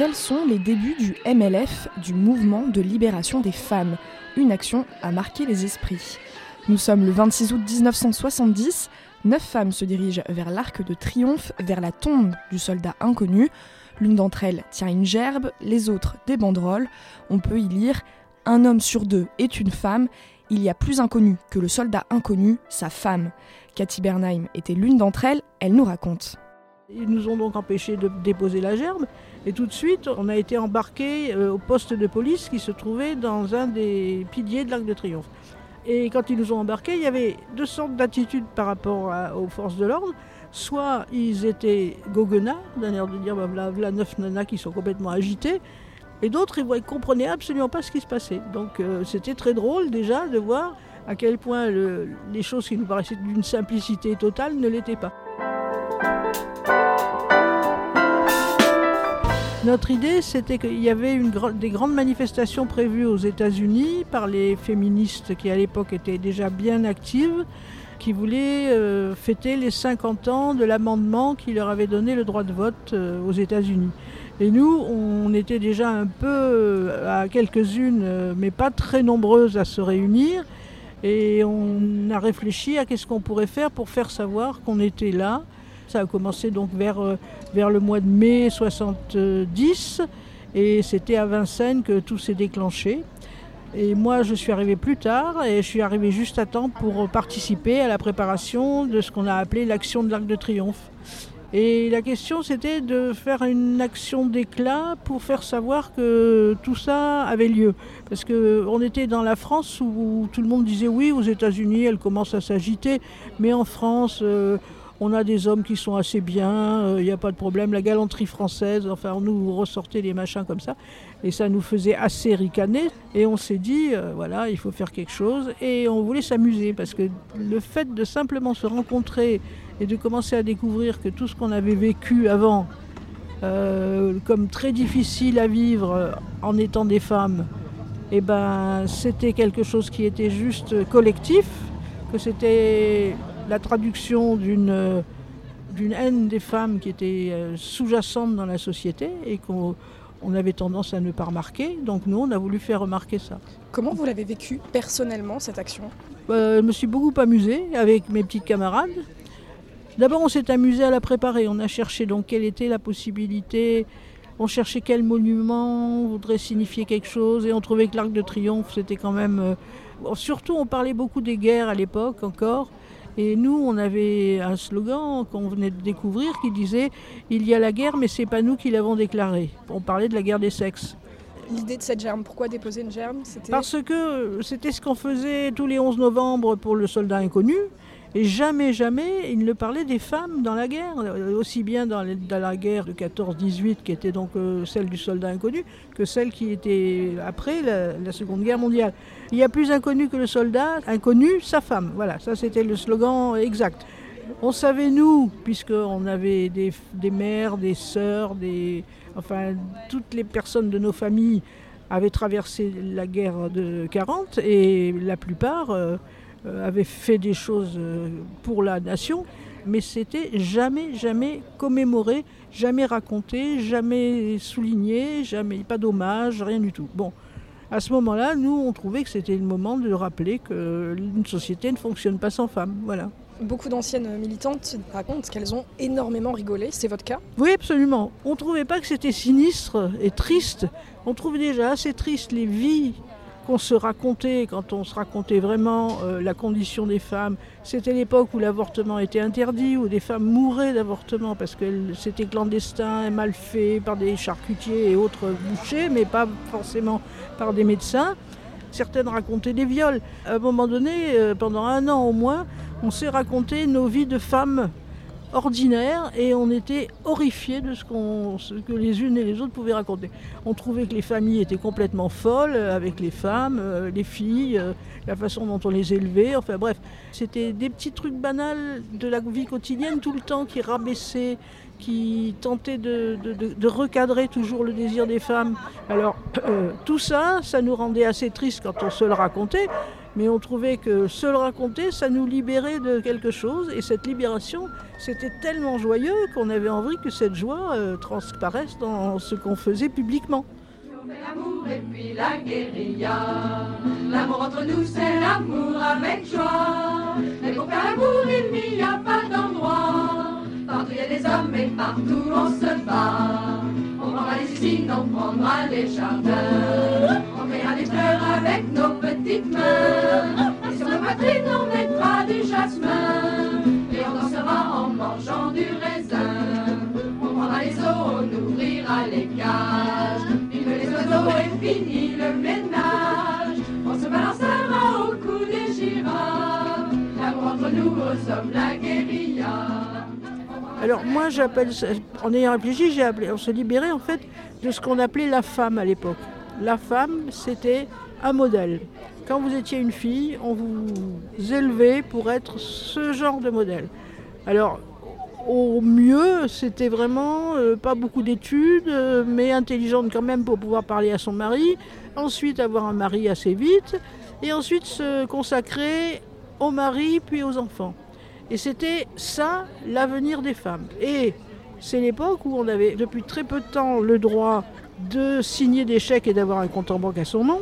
Quels sont les débuts du MLF, du mouvement de libération des femmes Une action a marqué les esprits. Nous sommes le 26 août 1970. Neuf femmes se dirigent vers l'arc de triomphe, vers la tombe du soldat inconnu. L'une d'entre elles tient une gerbe, les autres des banderoles. On peut y lire Un homme sur deux est une femme. Il y a plus inconnu que le soldat inconnu, sa femme. Cathy Bernheim était l'une d'entre elles, elle nous raconte. Ils nous ont donc empêchés de déposer la gerbe et tout de suite on a été embarqués euh, au poste de police qui se trouvait dans un des piliers de l'Arc de Triomphe. Et quand ils nous ont embarqués, il y avait deux sortes d'attitudes par rapport aux forces de l'ordre. Soit ils étaient goguenards, d'un air de dire bah, voilà, neuf nanas qui sont complètement agitées, et d'autres ils ne comprenaient absolument pas ce qui se passait. Donc euh, c'était très drôle déjà de voir à quel point les choses qui nous paraissaient d'une simplicité totale ne l'étaient pas. Notre idée, c'était qu'il y avait des grandes manifestations prévues aux États-Unis par les féministes qui à l'époque étaient déjà bien actives, qui voulaient euh, fêter les 50 ans de l'amendement qui leur avait donné le droit de vote euh, aux États-Unis. Et nous, on était déjà un peu euh, à quelques-unes, mais pas très nombreuses à se réunir. Et on a réfléchi à qu'est-ce qu'on pourrait faire pour faire savoir qu'on était là ça a commencé donc vers, euh, vers le mois de mai 70 et c'était à Vincennes que tout s'est déclenché. Et moi, je suis arrivé plus tard et je suis arrivé juste à temps pour participer à la préparation de ce qu'on a appelé l'action de l'Arc de Triomphe. Et la question, c'était de faire une action d'éclat pour faire savoir que tout ça avait lieu. Parce qu'on était dans la France où tout le monde disait oui, aux États-Unis, elle commence à s'agiter, mais en France, euh, on a des hommes qui sont assez bien, il euh, n'y a pas de problème. La galanterie française, enfin, on nous ressortait des machins comme ça. Et ça nous faisait assez ricaner. Et on s'est dit, euh, voilà, il faut faire quelque chose. Et on voulait s'amuser parce que le fait de simplement se rencontrer et de commencer à découvrir que tout ce qu'on avait vécu avant, euh, comme très difficile à vivre en étant des femmes, eh ben, c'était quelque chose qui était juste collectif, que c'était la traduction d'une d'une haine des femmes qui était euh, sous-jacente dans la société et qu'on avait tendance à ne pas remarquer. Donc nous, on a voulu faire remarquer ça. Comment vous l'avez vécu personnellement, cette action? Bah, Je me suis beaucoup amusée avec mes petites camarades. D'abord, on s'est amusé à la préparer. On a cherché donc quelle était la possibilité. On cherchait quel monument voudrait signifier quelque chose et on trouvait que l'Arc de Triomphe, c'était quand même... Euh, surtout, on parlait beaucoup des guerres à l'époque encore. Et nous, on avait un slogan qu'on venait de découvrir qui disait Il y a la guerre, mais c'est pas nous qui l'avons déclarée. On parlait de la guerre des sexes. L'idée de cette germe, pourquoi déposer une germe? Parce que c'était ce qu'on faisait tous les 11 novembre pour le soldat inconnu. Et jamais, jamais, il ne parlait des femmes dans la guerre, aussi bien dans, la guerre de 14-18, qui était donc euh, celle du soldat inconnu, que celle qui était après la, Seconde Guerre mondiale. Il y a plus inconnu que le soldat, inconnu, sa femme. Voilà, ça c'était le slogan exact. On savait, nous, puisqu'on avait des, mères, des sœurs, des, enfin, toutes les personnes de nos familles avaient traversé la guerre de 40, et la plupart... Euh, euh, avait fait des choses euh, pour la nation, mais c'était jamais, jamais commémoré, jamais raconté, jamais souligné, jamais pas d'hommage, rien du tout. Bon, à ce moment-là, nous, on trouvait que c'était le moment de rappeler qu'une société ne fonctionne pas sans femmes. Voilà. Beaucoup d'anciennes militantes racontent qu'elles ont énormément rigolé. C'est votre cas? Oui, absolument. On ne trouvait pas que c'était sinistre et triste. On trouvait déjà assez triste les vies qu'on se racontait, quand on se racontait vraiment euh, la condition des femmes, c'était l'époque où l'avortement était interdit, où des femmes mouraient d'avortement parce que c'était clandestin et mal fait par des charcutiers et autres bouchers, mais pas forcément par des médecins. Certaines racontaient des viols. À un moment donné, euh, pendant un an au moins, on s'est raconté nos vies de femmes ordinaire et on était horrifiés de ce, qu'on, que les unes et les autres pouvaient raconter. On trouvait que les familles étaient complètement folles avec les femmes, euh, les filles, euh, la façon dont on les élevait, enfin bref, c'était des petits trucs banals de la vie quotidienne tout le temps qui rabaissaient, qui tentait de, recadrer toujours le désir des femmes. Alors euh, tout ça, ça nous rendait assez tristes quand on se le racontait, mais on trouvait que se le raconter, ça nous libérait de quelque chose, et cette libération, c'était tellement joyeux qu'on avait envie que cette joie euh, transparaisse dans ce qu'on faisait publiquement. L'amour et puis la guérilla. L'amour entre nous, c'est l'amour avec joie. Mais pour faire l'amour, il n'y a pas d'endroit. Partout il y a des hommes et partout on se bat. Les usines, on prendra les jardins. On créera des fleurs avec nos petites mains. Et sur nos poitrines, on mettra du jasmin. Et on dansera en mangeant du raisin. On prendra les eaux, on ouvrira les cages. Vive les oiseaux et fini le ménage. On se balancera au cou des girafes. L'amour entre nous, hommes, la guérilla. Alors moi j'appelle, en ayant réfléchi, j'ai appelé, on se libérait en fait de ce qu'on appelait la femme à l'époque. La femme c'était un modèle. Quand vous étiez une fille, on vous élevait pour être ce genre de modèle. Alors au mieux, c'était vraiment euh, pas beaucoup d'études, euh, mais intelligente quand même pour pouvoir parler à son mari. Ensuite, avoir un mari assez vite. Et ensuite, se consacrer au mari puis aux enfants. Et c'était ça l'avenir des femmes. Et c'est l'époque où on avait depuis très peu de temps le droit de signer des chèques et d'avoir un compte en banque à son nom.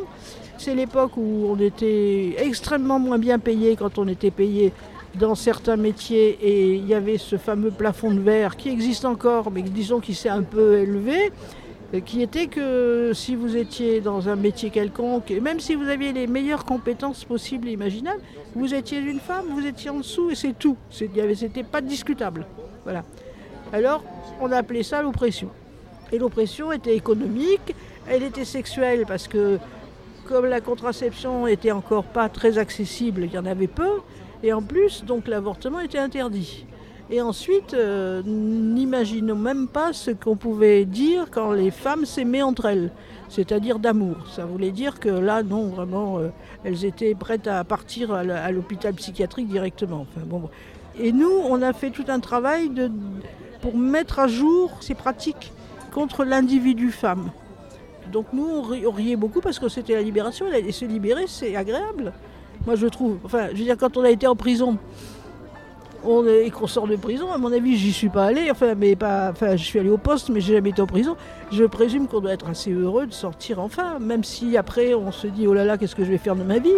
C'est l'époque où on était extrêmement moins bien payé quand on était payé dans certains métiers et il y avait ce fameux plafond de verre qui existe encore mais disons qu'il s'est un peu élevé qui était que si vous étiez dans un métier quelconque, et même si vous aviez les meilleures compétences possibles et imaginables, vous étiez une femme, vous étiez en dessous et c'est tout. C'était pas discutable. Voilà. Alors, on appelait ça l'oppression. Et l'oppression était économique, elle était sexuelle parce que comme la contraception était encore pas très accessible, il y en avait peu, et en plus, donc l'avortement était interdit. Et ensuite, euh, n'imaginons même pas ce qu'on pouvait dire quand les femmes s'aimaient entre elles, c'est-à-dire d'amour. Ça voulait dire que là, non, vraiment, euh, elles étaient prêtes à partir à l'hôpital psychiatrique directement. Enfin, bon. Et nous, on a fait tout un travail pour mettre à jour ces pratiques contre l'individu femme. Donc nous, on riait beaucoup parce que c'était la libération, et se libérer, c'est agréable. Moi, je trouve. Enfin, je veux dire, quand on a été en prison, on et qu'on sort de prison, à mon avis, j'y suis pas allé. Enfin, mais pas, enfin, je suis allé au poste, mais j'ai jamais été en prison. Je présume qu'on doit être assez heureux de sortir enfin, même si après on se dit oh là là, qu'est-ce que je vais faire de ma vie?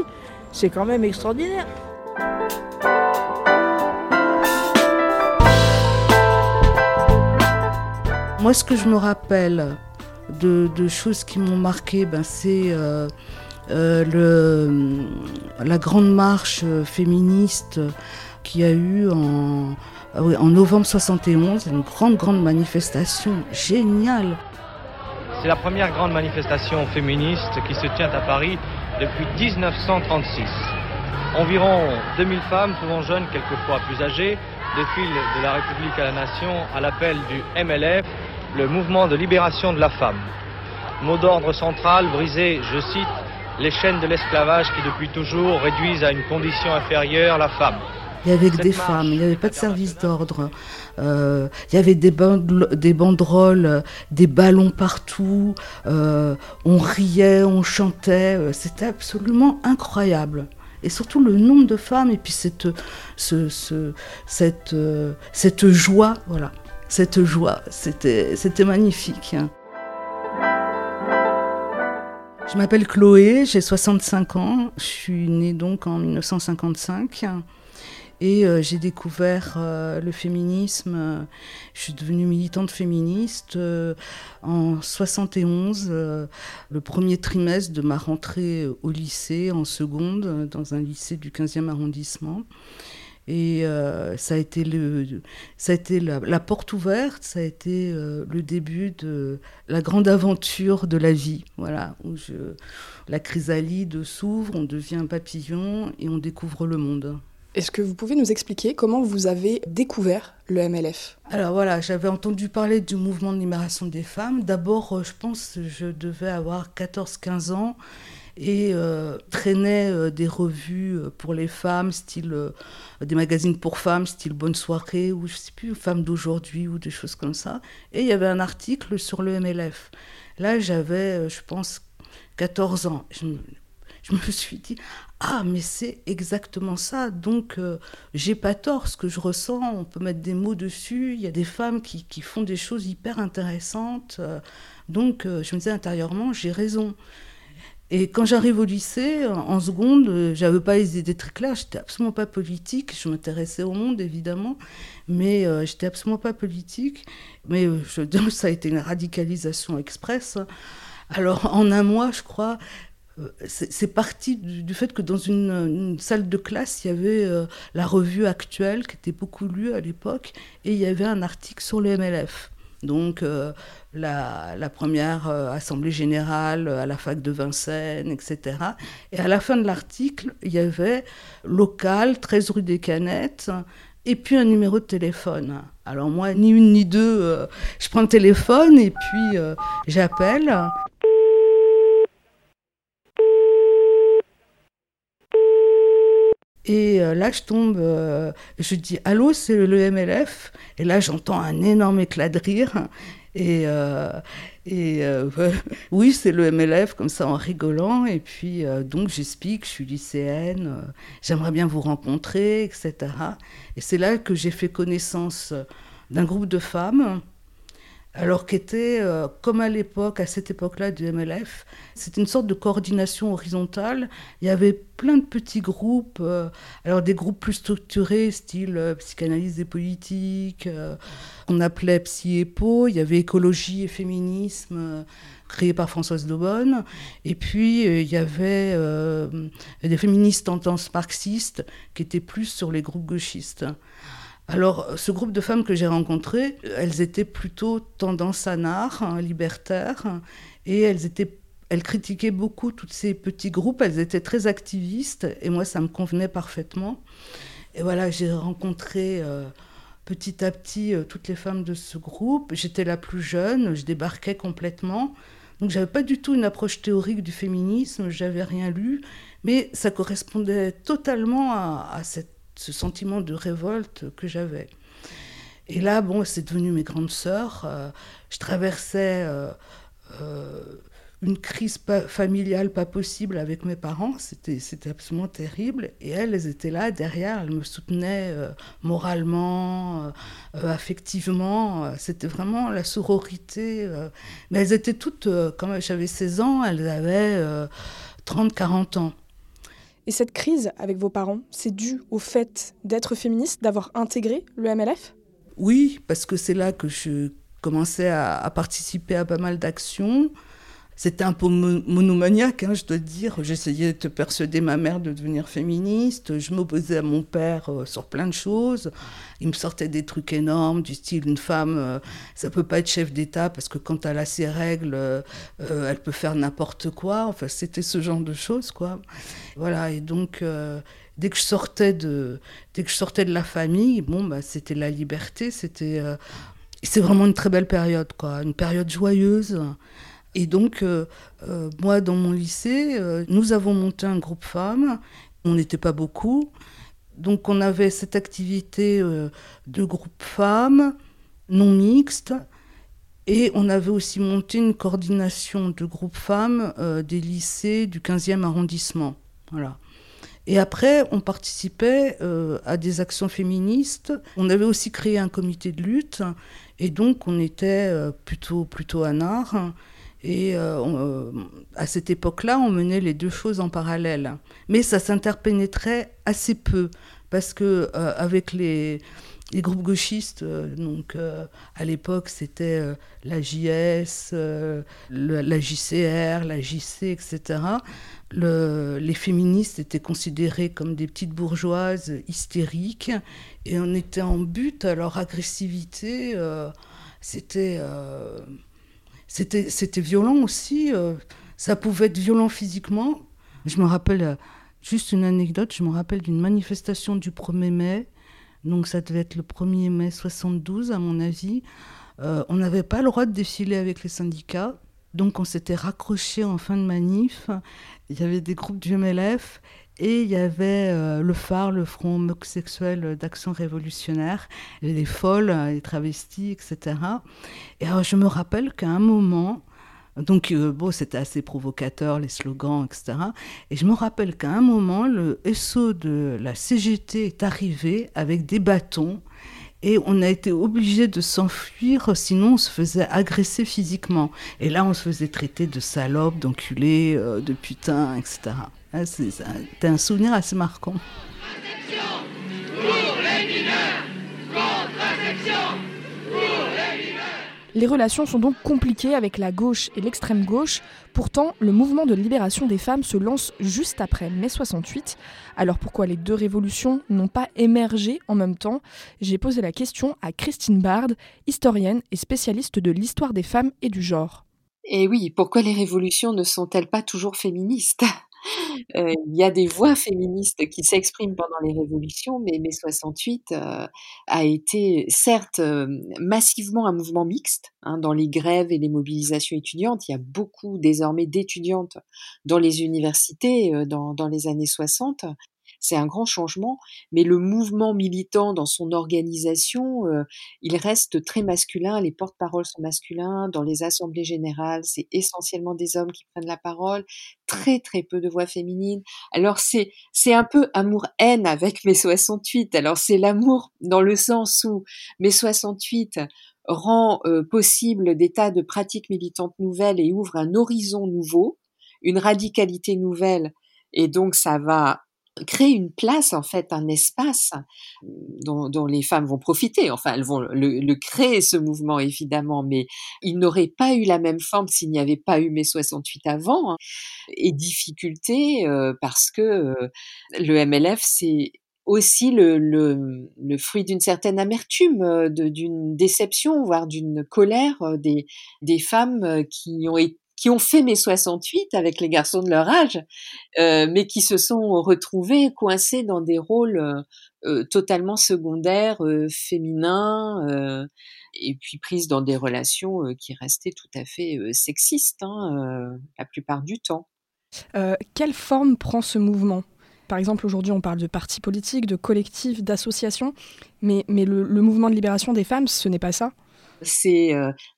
C'est quand même extraordinaire. Moi, ce que je me rappelle de, choses qui m'ont marqué, ben, c'est euh, euh, la grande marche féministe qui a eu en, ah en novembre 71 une grande, grande manifestation géniale. C'est la première grande manifestation féministe qui se tient à Paris depuis 1936. Environ 2000 femmes, souvent jeunes, quelquefois plus âgées, défilent de la République à la Nation à l'appel du MLF, le mouvement de libération de la femme. Mot d'ordre central, briser, je cite, les chaînes de l'esclavage qui depuis toujours réduisent à une condition inférieure la femme. Il y avait des femmes, il n'y avait pas de service d'ordre. Euh, il y avait des, des, banderoles, des ballons partout. Euh, on riait, on chantait. Euh, c'était absolument incroyable. Et surtout le nombre de femmes et puis cette, ce, ce, cette, cette joie, voilà, cette joie, c'était, c'était magnifique. Hein. Je m'appelle Chloé, j'ai 65 ans, je suis née donc en 1955. Et euh, j'ai découvert euh, le féminisme. Euh, je suis devenue militante féministe en 71, le premier trimestre de ma rentrée au lycée, en seconde, dans un lycée du 15e arrondissement. Et ça a été, le, ça a été la, porte ouverte, ça a été le début de la grande aventure de la vie, voilà, où la chrysalide s'ouvre, on devient un papillon et on découvre le monde. Est-ce que vous pouvez nous expliquer comment vous avez découvert le MLF Alors voilà, j'avais entendu parler du mouvement de libération des femmes. D'abord, euh, je pense que je devais avoir 14-15 ans et traînaient des revues pour les femmes, style des magazines pour femmes, style Bonne Soirée, ou je sais plus, Femmes d'aujourd'hui, ou des choses comme ça. Et il y avait un article sur le MLF. Là, j'avais, je pense, 14 ans. Je me suis dit, ah, mais c'est exactement ça. Donc, euh, j'ai pas tort. Ce que je ressens, on peut mettre des mots dessus. Il y a des femmes qui, qui font des choses hyper intéressantes. Euh, donc, euh, je me disais intérieurement, j'ai raison. Et quand j'arrive au lycée, en seconde, j'avais pas les idées très claires. J'étais absolument pas politique. Je m'intéressais au monde, évidemment, mais j'étais absolument pas politique. Mais je, ça a été une radicalisation express. Alors, en un mois, je crois, c'est parti du, fait que dans une, salle de classe, il y avait euh, la revue actuelle qui était beaucoup lue à l'époque et il y avait un article sur le MLF. Donc euh, la, première euh, assemblée générale à la fac de Vincennes, etc. Et à la fin de l'article, il y avait local, 13 rue des Canettes, et puis un numéro de téléphone. Alors moi, ni une ni deux, je prends le téléphone et puis j'appelle. Et euh, là, je tombe, euh, je dis Allô, c'est le MLF. Et là, j'entends un énorme éclat de rire. Et, euh, et oui, c'est le MLF, comme ça en rigolant. Et puis, donc, j'explique, je suis lycéenne, j'aimerais bien vous rencontrer, etc. Et c'est là que j'ai fait connaissance d'un groupe de femmes alors qu'était, euh, comme à l'époque, à cette époque-là du MLF, c'était une sorte de coordination horizontale. Il y avait plein de petits groupes, euh, alors des groupes plus structurés, style euh, psychanalyse et politique, qu'on appelait Psy-EPO, il y avait écologie et féminisme, créé par Françoise Daubonne, et puis il y avait des féministes tendance marxistes qui étaient plus sur les groupes gauchistes. Alors, ce groupe de femmes que j'ai rencontrées, elles étaient plutôt tendance anard, hein, libertaire, et elles étaient elles critiquaient beaucoup tous ces petits groupes, elles étaient très activistes, et moi, ça me convenait parfaitement. Et voilà, j'ai rencontré euh, petit à petit euh, toutes les femmes de ce groupe. J'étais la plus jeune, je débarquais complètement. Donc, j'avais pas du tout une approche théorique du féminisme, j'avais rien lu, mais ça correspondait totalement à, à cette ce sentiment de révolte que j'avais. Et là, bon, c'est devenu mes grandes sœurs. Euh, je traversais euh, euh, une crise familiale pas possible avec mes parents. C'était, absolument terrible. Et elles, elles étaient là derrière. Elles me soutenaient moralement, affectivement. C'était vraiment la sororité. Mais elles étaient toutes, quand j'avais 16 ans, elles avaient 30, 40 ans. Et cette crise avec vos parents, c'est dû au fait d'être féministe, d'avoir intégré le MLF Oui, parce que c'est là que je commençais à, participer à pas mal d'actions. C'était un peu monomaniaque, hein, je dois dire. J'essayais de persuader ma mère de devenir féministe. Je m'opposais à mon père euh, sur plein de choses. Il me sortait des trucs énormes, du style une femme, euh, ça peut pas être chef d'État parce que quand elle a ses règles, euh, elle peut faire n'importe quoi. Enfin, c'était ce genre de choses, quoi. Voilà. Et donc, dès que je sortais de, dès que je sortais de la famille, bon, bah, c'était la liberté. C'était, c'est vraiment une très belle période, quoi. Une période joyeuse. Et donc, euh, euh, moi, dans mon lycée, euh, nous avons monté un groupe femmes. On n'était pas beaucoup. Donc, on avait cette activité de groupe femmes non mixte. Et on avait aussi monté une coordination de groupe femmes des lycées du 15e arrondissement. Voilà. Et après, on participait à des actions féministes. On avait aussi créé un comité de lutte. Et donc, on était plutôt, plutôt à Nard. Et euh, euh, à cette époque-là, on menait les deux choses en parallèle. Mais ça s'interpénétrait assez peu, parce que euh, avec les, groupes gauchistes, donc à l'époque c'était la JS, la JCR, la JC, etc. Le, les féministes étaient considérées comme des petites bourgeoises hystériques, et on était en but à leur agressivité. c'était c'était violent aussi. Euh, ça pouvait être violent physiquement. Je me rappelle, euh, juste une anecdote, je me rappelle d'une manifestation du 1er mai. Donc ça devait être le 1er mai 72 à mon avis. Euh, on n'avait pas le droit de défiler avec les syndicats. Donc on s'était raccroché en fin de manif. Il y avait des groupes du MLF et il y avait euh, le phare, le front homosexuel d'action révolutionnaire, les folles, les travestis, etc. Et alors je me rappelle qu'à un moment, donc euh, bon, c'était assez provocateur, les slogans, etc. Et je me rappelle qu'à un moment, le SO de la CGT est arrivé avec des bâtons et on a été obligé de s'enfuir, sinon on se faisait agresser physiquement. Et là, on se faisait traiter de salope, d'enculé, euh, de putain, etc. Ah, c'était un souvenir assez marquant. Les relations sont donc compliquées avec la gauche et l'extrême gauche. Pourtant, le mouvement de libération des femmes se lance juste après mai 68. Alors pourquoi les deux révolutions n'ont pas émergé en même temps? J'ai posé la question à Christine Bard, historienne et spécialiste de l'histoire des femmes et du genre. Et oui, pourquoi les révolutions ne sont-elles pas toujours féministes? Euh, il y a des voix féministes qui s'expriment pendant les révolutions, mais mai 68 euh, a été certes euh, massivement un mouvement mixte hein, dans les grèves et les mobilisations étudiantes. Il y a beaucoup désormais d'étudiantes dans les universités dans, dans les années 60 c'est un grand changement, mais le mouvement militant dans son organisation, euh, il reste très masculin, les porte-paroles sont masculins, dans les assemblées générales, c'est essentiellement des hommes qui prennent la parole, très très peu de voix féminines. Alors c'est c'est un peu amour-haine avec mes 68. Alors c'est l'amour dans le sens où mes 68 rend euh, possible des tas de pratiques militantes nouvelles et ouvre un horizon nouveau, une radicalité nouvelle et donc ça va créer une place, en fait, un espace dont, dont, les femmes vont profiter. Enfin, elles vont le, créer, ce mouvement, évidemment, mais il n'aurait pas eu la même forme s'il n'y avait pas eu mai 68 avant. Hein. Et difficulté euh, parce que euh, le MLF, c'est aussi le, fruit d'une certaine amertume, euh, d'une déception, voire d'une colère des femmes qui ont été qui ont fait mes 68 avec les garçons de leur âge, euh, mais qui se sont retrouvés coincés dans des rôles euh, euh totalement secondaires, féminins, et puis prises dans des relations qui restaient tout à fait sexistes hein, la plupart du temps. quelle forme prend ce mouvement? Par exemple, aujourd'hui, on parle de partis politiques, de collectifs, d'associations, mais, mais le mouvement de libération des femmes, ce n'est pas ça? C'est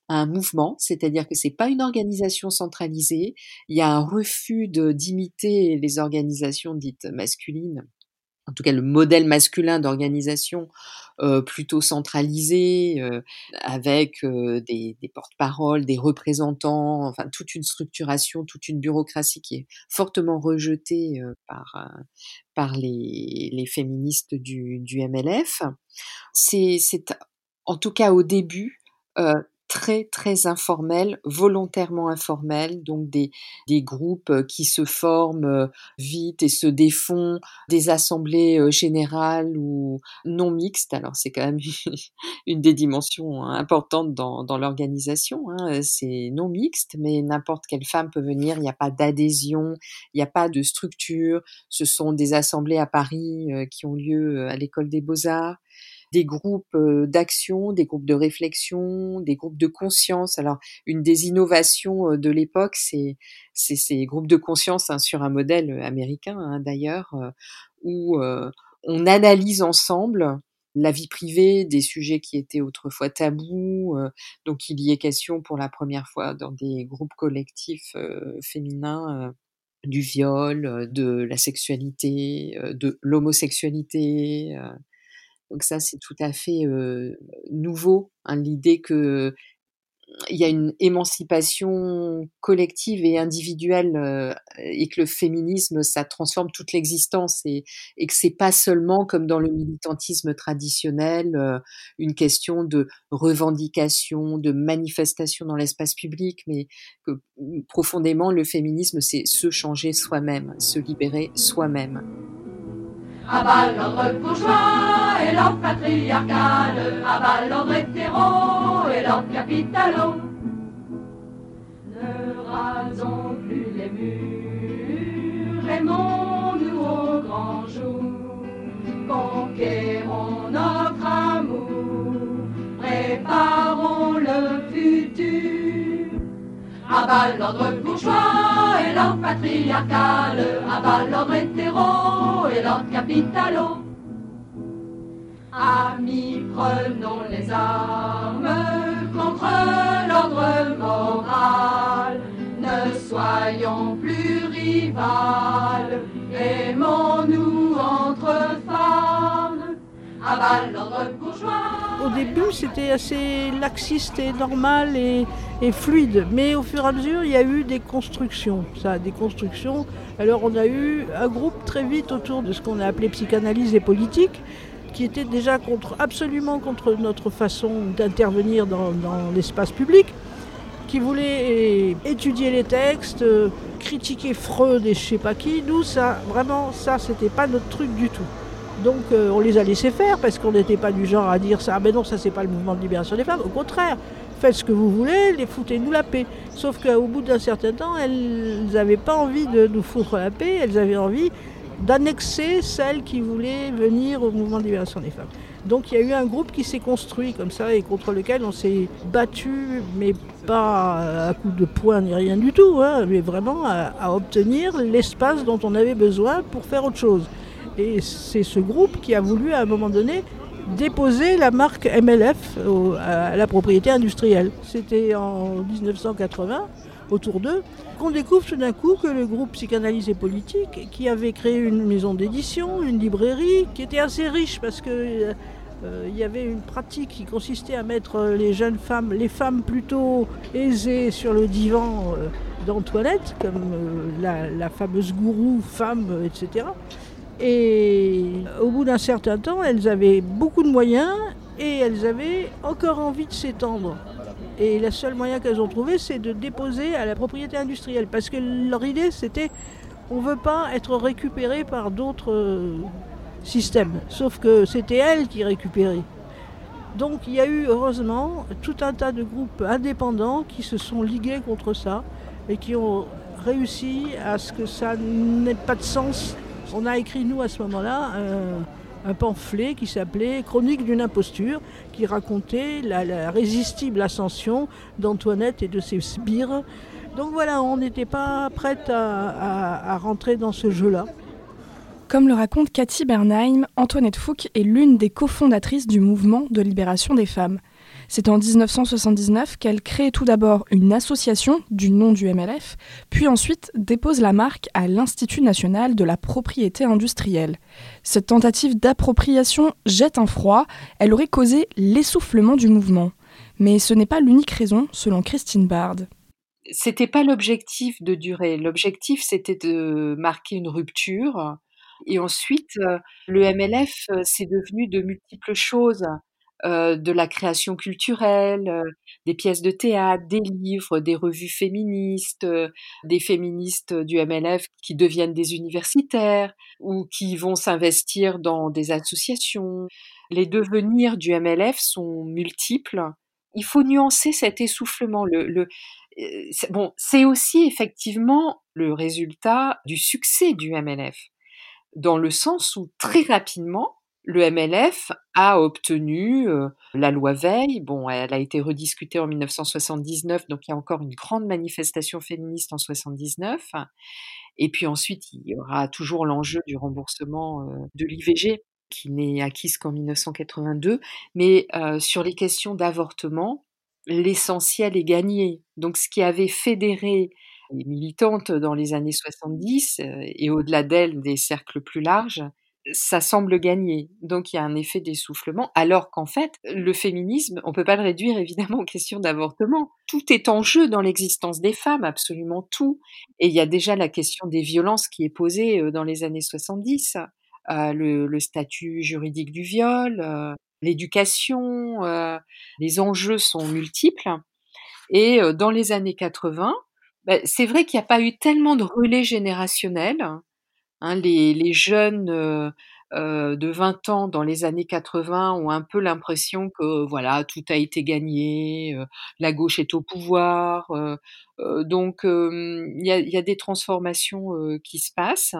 un mouvement, c'est-à-dire que c'est pas une organisation centralisée. Il y a un refus d'imiter les organisations dites masculines. En tout cas, le modèle masculin d'organisation euh, plutôt centralisé, euh, avec euh, des, des porte-paroles, des représentants, enfin toute une structuration, toute une bureaucratie qui est fortement rejetée par par les, les féministes du, du MLF. C'est en tout cas au début euh, très très informel, volontairement informel, donc des, des groupes euh, qui se forment euh, vite et se défont, des assemblées générales ou non mixtes. Alors c'est quand même une des dimensions importantes dans, dans l'organisation. Hein. C'est non mixte, mais n'importe quelle femme peut venir. Il n'y a pas d'adhésion, il n'y a pas de structure. Ce sont des assemblées à Paris qui ont lieu à l'école des beaux-arts des groupes d'action, des groupes de réflexion, des groupes de conscience. Alors, une des innovations de l'époque, c'est ces groupes de conscience hein, sur un modèle américain hein, d'ailleurs, où on analyse ensemble la vie privée, des sujets qui étaient autrefois tabous. donc, il y est question pour la première fois dans des groupes collectifs féminins du viol, de la sexualité, de l'homosexualité, donc ça, c'est tout à fait nouveau, hein, l'idée que il y a une émancipation collective et individuelle et que le féminisme ça transforme toute l'existence et, et que c'est pas seulement comme dans le militantisme traditionnel une question de revendication de manifestation dans l'espace public mais que mmh, profondément le féminisme c'est se changer soi-même se libérer soi-même à bas l'ordre bourgeois et l'ordre patriarcal, à bas l'ordre hétéro et l'ordre capitalo. Ne rasons plus les murs, aimons-nous au grand jour, conquérons notre amour, préparons À l'ordre bourgeois et l'ordre patriarcal, à l'ordre hétéro et l'ordre capitalo. Amis, prenons les armes contre l'ordre moral. Ne soyons plus rivales, aimons-nous entre femmes. Au début, c'était assez laxiste et normal et, fluide, mais au fur et à mesure, il y a eu des constructions. Des constructions. Alors, on a eu un groupe très vite autour de ce qu'on a appelé psychanalyse et politique, qui était déjà contre, absolument contre notre façon d'intervenir dans, dans l'espace public, qui voulait étudier les textes, euh, critiquer Freud et je sais pas qui. Nous, ça, vraiment, ça, c'était pas notre truc du tout. Donc, euh, on les a laissés faire parce qu'on n'était pas du genre à dire ça. Ah ben non, ça, c'est pas le mouvement de libération des femmes. Au contraire, faites ce que vous voulez, les foutez-nous la paix. Sauf qu'au bout d'un certain temps, elles n'avaient pas envie de nous foutre la paix, elles avaient envie d'annexer celles qui voulaient venir au mouvement de libération des femmes. Donc il y a eu un groupe qui s'est construit comme ça et contre lequel on s'est battu, mais pas à coups de poing ni rien du tout, hein, mais vraiment à obtenir l'espace dont on avait besoin pour faire autre chose. Et c'est ce groupe qui a voulu à un moment donné déposer la marque MLF à la propriété industrielle. C'était en 1980 autour d'eux, qu'on découvre tout d'un coup que le groupe Psychanalyse et Politique, qui avait créé une maison d'édition, une librairie, qui était assez riche parce que euh, euh, il y avait une pratique qui consistait à mettre les jeunes femmes, les femmes plutôt aisées sur le divan euh, d'Antoinette, comme la, fameuse gourou femme, etc. Et au bout d'un certain temps, elles avaient beaucoup de moyens et elles avaient encore envie de s'étendre. Et le seul moyen qu'elles ont trouvé, c'est de déposer à la propriété industrielle. Parce que leur idée, c'était on ne veut pas être récupéré par d'autres euh, systèmes. Sauf que c'était elles qui récupéraient. Donc il y a eu heureusement tout un tas de groupes indépendants qui se sont ligués contre ça et qui ont réussi à ce que ça n'ait pas de sens. On a écrit, nous, à ce moment-là, un, un pamphlet qui s'appelait Chronique d'une imposture, qui racontait la, résistible ascension d'Antoinette et de ses sbires. Donc voilà, on n'était pas prête à rentrer dans ce jeu-là. Comme le raconte Cathy Bernheim, Antoinette Fouque est l'une des cofondatrices du mouvement de libération des femmes. C'est en 1979 qu'elle crée tout d'abord une association du nom du MLF, puis ensuite dépose la marque à l'Institut national de la propriété industrielle. Cette tentative d'appropriation jette un froid, elle aurait causé l'essoufflement du mouvement. Mais ce n'est pas l'unique raison, selon Christine Bard. C'était pas l'objectif de durer. L'objectif, c'était de marquer une rupture. Et ensuite, euh, le MLF, euh, c'est devenu de multiples choses. Euh, de la création culturelle, euh, des pièces de théâtre, des livres, des revues féministes, euh, des féministes du MLF qui deviennent des universitaires ou qui vont s'investir dans des associations. Les devenirs du MLF sont multiples. Il faut nuancer cet essoufflement. Le, le, euh, bon, c'est aussi effectivement le résultat du succès du MLF, dans le sens où très rapidement, le MLF a obtenu euh, la loi Veil. Bon, elle a été rediscutée en 1979, donc il y a encore une grande manifestation féministe en 79. Et puis ensuite, il y aura toujours l'enjeu du remboursement euh, de l'IVG, qui n'est acquise qu'en 1982. Mais euh, sur les questions d'avortement, l'essentiel est gagné. Donc ce qui avait fédéré les militantes dans les années 70 euh, et au-delà d'elles des cercles plus larges, ça semble gagner. Donc il y a un effet d'essoufflement, alors qu'en fait, le féminisme, on peut pas le réduire évidemment aux questions d'avortement. Tout est en jeu dans l'existence des femmes, absolument tout. Et il y a déjà la question des violences qui est posée euh, dans les années 70, euh, le, statut juridique du viol, euh, l'éducation, les enjeux sont multiples. Et dans les années 80, ben, c'est vrai qu'il n'y a pas eu tellement de relais générationnels. Hein, les, jeunes euh, euh, de 20 ans dans les années 80 ont un peu l'impression que voilà tout a été gagné, euh, la gauche est au pouvoir, donc il y, a, y a des transformations qui se passent.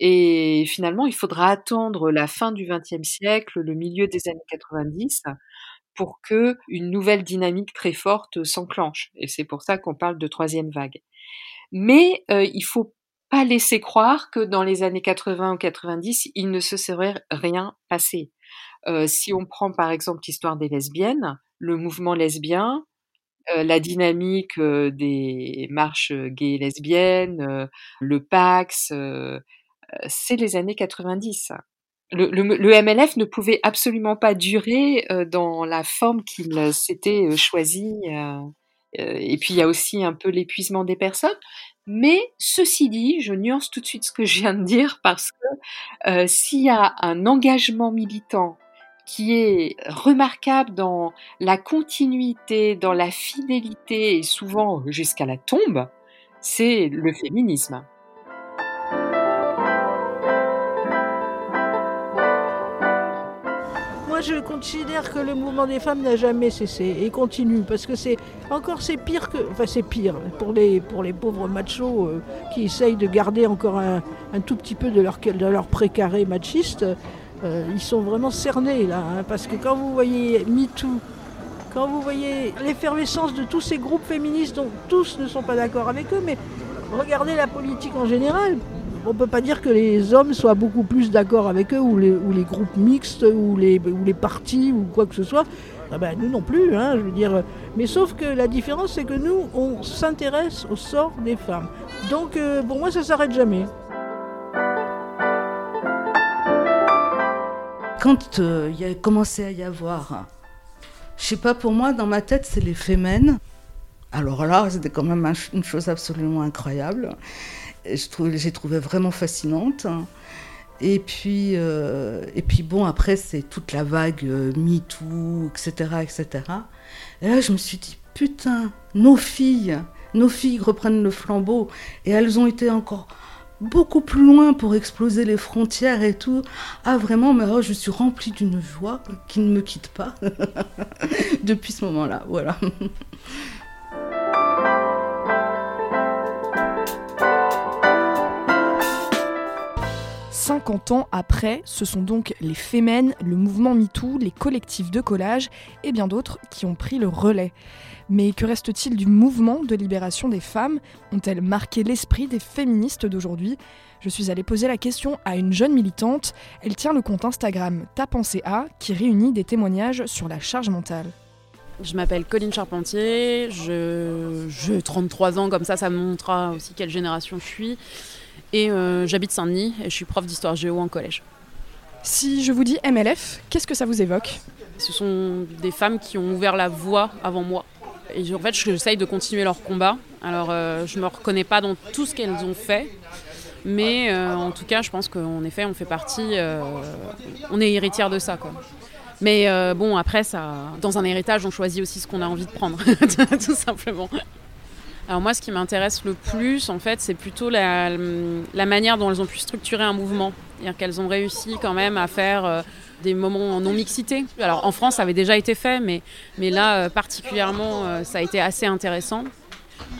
Et finalement, il faudra attendre la fin du XXe siècle, le milieu des années 90, pour que une nouvelle dynamique très forte s'enclenche. Et c'est pour ça qu'on parle de troisième vague. Mais il faut pas laisser croire que dans les années 80 ou 90, il ne se serait rien passé. Euh, si on prend par exemple l'histoire des lesbiennes, le mouvement lesbien, euh, la dynamique euh, des marches gays et lesbiennes, le Pax, c'est les années 90. Le, le, MLF ne pouvait absolument pas durer dans la forme qu'il s'était choisi. et puis il y a aussi un peu l'épuisement des personnes. Mais ceci dit, je nuance tout de suite ce que je viens de dire parce que s'il y a un engagement militant qui est remarquable dans la continuité, dans la fidélité et souvent jusqu'à la tombe, c'est le féminisme. Je considère que le mouvement des femmes n'a jamais cessé et continue parce que c'est encore c'est pire que enfin c'est pire pour les pour les pauvres machos euh, qui essayent de garder encore un, un, tout petit peu de leur de leur précaré machiste. Euh, ils sont vraiment cernés là, hein, parce que quand vous voyez MeToo, quand vous voyez l'effervescence de tous ces groupes féministes dont tous ne sont pas d'accord avec eux, mais regardez la politique en général. On ne peut pas dire que les hommes soient beaucoup plus d'accord avec eux, ou les, groupes mixtes, ou les, les partis, ou quoi que ce soit. Ah ben, nous non plus, hein, je veux dire. Mais sauf que la différence, c'est que nous, on s'intéresse au sort des femmes. Donc, euh, pour moi, ça s'arrête jamais. quand euh, il y a commencé à y avoir, je sais pas, pour moi, dans ma tête, c'est les fémènes. Alors là, c'était quand même une chose absolument incroyable. J'ai trouvé vraiment fascinante. Et puis, euh, et puis bon, après, c'est toute la vague euh, MeToo, etc., etc. Et là, je me suis dit, putain, nos filles, nos filles reprennent le flambeau. Et elles ont été encore beaucoup plus loin pour exploser les frontières et tout. Ah vraiment, mais oh, je suis remplie d'une joie qui ne me quitte pas depuis ce moment-là. Voilà. 50 ans après, ce sont donc les Femmes, le mouvement MeToo, les collectifs de collage et bien d'autres qui ont pris le relais. Mais que reste-t-il du mouvement de libération des femmes? Ont-elles marqué l'esprit des féministes d'aujourd'hui? Je suis allée poser la question à une jeune militante. Elle tient le compte Instagram Ta pensée A qui réunit des témoignages sur la charge mentale. Je m'appelle Colline Charpentier, je, je 33 ans, comme ça, ça me montrera aussi quelle génération je suis. Et euh, j'habite Saint-Denis et je suis prof d'histoire géo en collège. Si je vous dis MLF, qu'est-ce que ça vous évoque? Ce sont des femmes qui ont ouvert la voie avant moi. Et en fait, j'essaye de continuer leur combat. Alors, euh, je ne me reconnais pas dans tout ce qu'elles ont fait. Mais euh, en tout cas, je pense qu'en effet, on fait partie. on est héritière de ça, quoi. Mais bon, après, ça, dans un héritage, on choisit aussi ce qu'on a envie de prendre, tout simplement. Alors moi, ce qui m'intéresse le plus, en fait, c'est plutôt la, manière dont elles ont pu structurer un mouvement. C'est-à-dire qu'elles ont réussi quand même à faire euh, des moments en non-mixité. Alors en France, ça avait déjà été fait, mais, mais là, euh, particulièrement, euh, ça a été assez intéressant.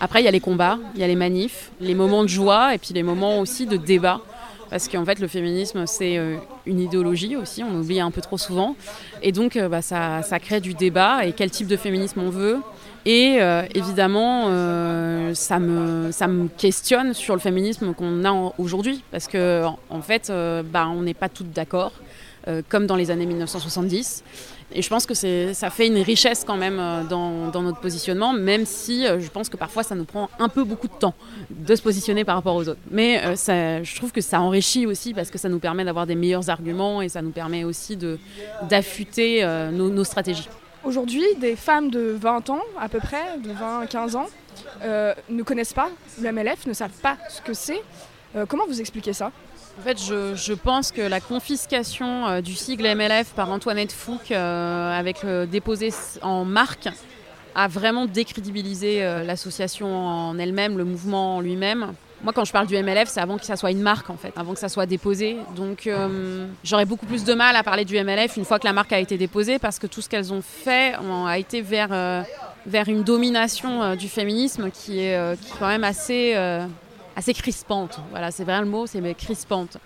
Après, il y a les combats, il y a les manifs, les moments de joie et puis les moments aussi de débat. Parce qu'en fait, le féminisme, c'est une idéologie aussi, on oublie un peu trop souvent. Et donc, bah, ça, ça crée du débat et quel type de féminisme on veut, et euh, évidemment, euh, ça, me, ça me questionne sur le féminisme qu'on a aujourd'hui, parce que en, fait, euh, bah, on n'est pas toutes d'accord, comme dans les années 1970. Et je pense que ça fait une richesse quand même dans, dans, notre positionnement, même si je pense que parfois ça nous prend un peu beaucoup de temps de se positionner par rapport aux autres. Mais je trouve que ça enrichit aussi parce que ça nous permet d'avoir des meilleurs arguments et ça nous permet aussi d'affûter nos stratégies. Aujourd'hui, des femmes de 20 ans, à peu près, de 20 à 15 ans, euh, ne connaissent pas le MLF, ne savent pas ce que c'est. Euh, comment vous expliquez ça? En fait, je, pense que la confiscation euh, du sigle MLF par Antoinette Fouque, avec déposé en marque, a vraiment décrédibilisé l'association en elle-même, le mouvement en lui-même. Moi, quand je parle du MLF, c'est avant que ça soit une marque, en fait, avant que ça soit déposé. Donc, euh, j'aurais beaucoup plus de mal à parler du MLF une fois que la marque a été déposée, parce que tout ce qu'elles ont fait a été vers, euh, vers une domination euh, du féminisme qui est, quand même assez assez crispante. Voilà, c'est vrai le mot, c'est crispante.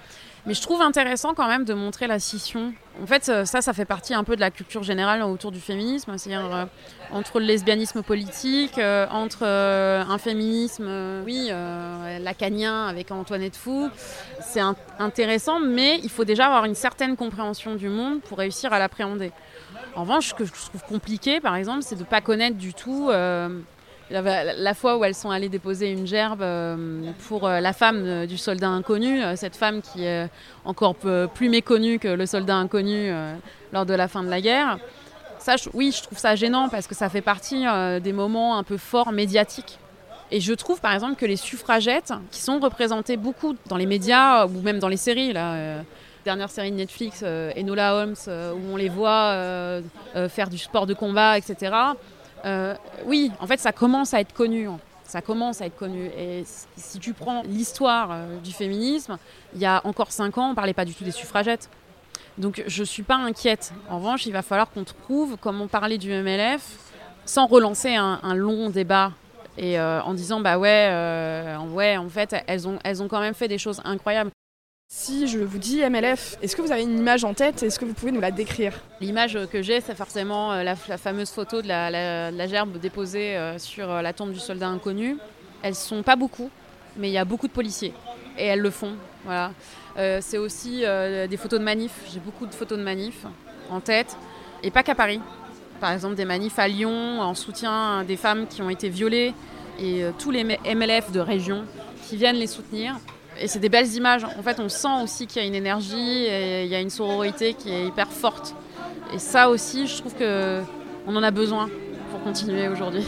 Mais je trouve intéressant quand même de montrer la scission. En fait, euh, ça, ça fait partie un peu de la culture générale autour du féminisme, c'est-à-dire euh, entre le lesbianisme politique, euh, entre un féminisme, oui, lacanien avec Antoinette Fou. C'est intéressant, mais il faut déjà avoir une certaine compréhension du monde pour réussir à l'appréhender. En revanche, ce que je trouve compliqué, par exemple, c'est de ne pas connaître du tout la fois où elles sont allées déposer une gerbe euh, pour euh, la femme euh, du soldat inconnu, cette femme qui est encore plus méconnue que le soldat inconnu lors de la fin de la guerre. Ça, oui, je trouve ça gênant parce que ça fait partie des moments un peu forts médiatiques. Et je trouve par exemple que les suffragettes, qui sont représentées beaucoup dans les médias ou même dans les séries, la dernière série de Netflix, Enola Holmes, où on les voit faire du sport de combat, etc., euh, oui, en fait, ça commence à être connu. Ça commence à être connu. Et si tu prends l'histoire euh, du féminisme, il y a encore cinq ans, on ne parlait pas du tout des suffragettes. Donc je ne suis pas inquiète. En revanche, il va falloir qu'on trouve comment parler du MLF sans relancer un, long débat et euh, en disant bah ouais, ouais en fait elles ont, elles ont quand même fait des choses incroyables. Si je vous dis MLF, est-ce que vous avez une image en tête Est-ce que vous pouvez nous la décrire? L'image que j'ai, c'est forcément euh, la, fameuse photo de la, gerbe déposée euh, sur euh, la tombe du soldat inconnu. Elles sont pas beaucoup, mais il y a beaucoup de policiers et elles le font. C'est aussi des photos de manifs. J'ai beaucoup de photos de manifs en tête, et pas qu'à Paris. Par exemple, des manifs à Lyon en soutien des femmes qui ont été violées et tous les MLF de région qui viennent les soutenir et c'est des belles images. En fait, on sent aussi qu'il y a une énergie et il y a une sororité qui est hyper forte. Et ça aussi, je trouve que on en a besoin pour continuer aujourd'hui.